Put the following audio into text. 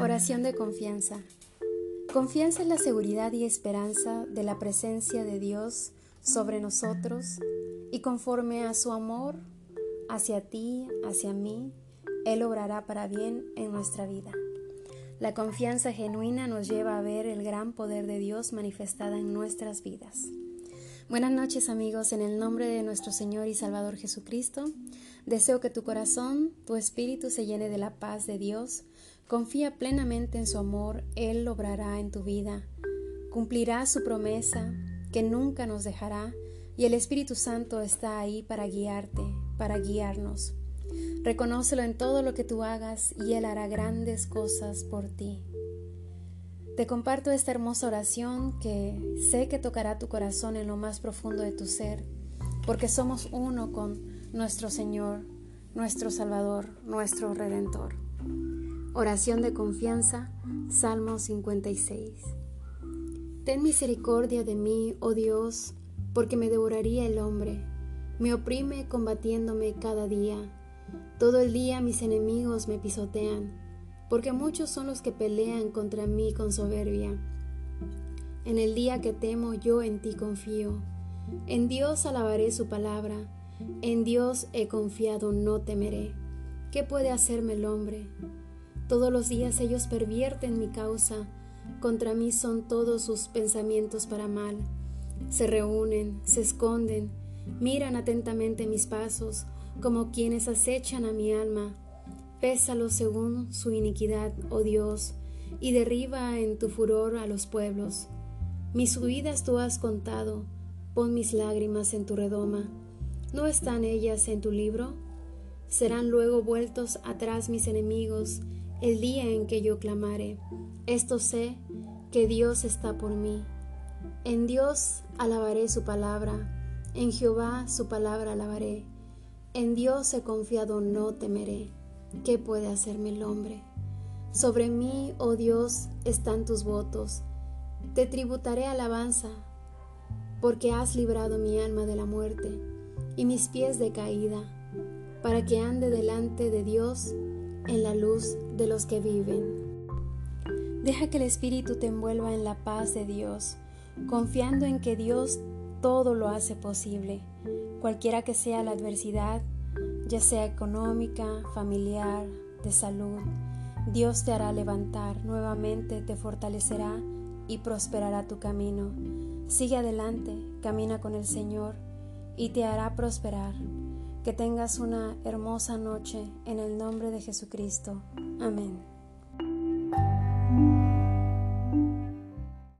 Oración de confianza. Confianza en la seguridad y esperanza de la presencia de Dios sobre nosotros y conforme a su amor hacia ti, hacia mí, Él obrará para bien en nuestra vida. La confianza genuina nos lleva a ver el gran poder de Dios manifestada en nuestras vidas. Buenas noches amigos, en el nombre de nuestro Señor y Salvador Jesucristo, deseo que tu corazón, tu espíritu se llene de la paz de Dios, confía plenamente en su amor, Él obrará en tu vida, cumplirá su promesa que nunca nos dejará y el Espíritu Santo está ahí para guiarte, para guiarnos. Reconócelo en todo lo que tú hagas y Él hará grandes cosas por ti. Te comparto esta hermosa oración que sé que tocará tu corazón en lo más profundo de tu ser, porque somos uno con nuestro Señor, nuestro Salvador, nuestro Redentor. Oración de confianza, Salmo 56. Ten misericordia de mí, oh Dios, porque me devoraría el hombre, me oprime combatiéndome cada día. Todo el día mis enemigos me pisotean porque muchos son los que pelean contra mí con soberbia. En el día que temo yo en ti confío. En Dios alabaré su palabra. En Dios he confiado, no temeré. ¿Qué puede hacerme el hombre? Todos los días ellos pervierten mi causa. Contra mí son todos sus pensamientos para mal. Se reúnen, se esconden, miran atentamente mis pasos, como quienes acechan a mi alma Pésalo según su iniquidad, oh Dios, y derriba en tu furor a los pueblos. Mis huidas tú has contado, pon mis lágrimas en tu redoma. ¿No están ellas en tu libro? Serán luego vueltos atrás mis enemigos el día en que yo clamare. Esto sé que Dios está por mí. En Dios alabaré su palabra, en Jehová su palabra alabaré. En Dios he confiado, no temeré. ¿Qué puede hacerme el hombre? Sobre mí, oh Dios, están tus votos. Te tributaré alabanza, porque has librado mi alma de la muerte y mis pies de caída, para que ande delante de Dios en la luz de los que viven. Deja que el Espíritu te envuelva en la paz de Dios, confiando en que Dios todo lo hace posible, cualquiera que sea la adversidad ya sea económica, familiar, de salud. Dios te hará levantar, nuevamente te fortalecerá y prosperará tu camino. Sigue adelante, camina con el Señor y te hará prosperar. Que tengas una hermosa noche en el nombre de Jesucristo. Amén.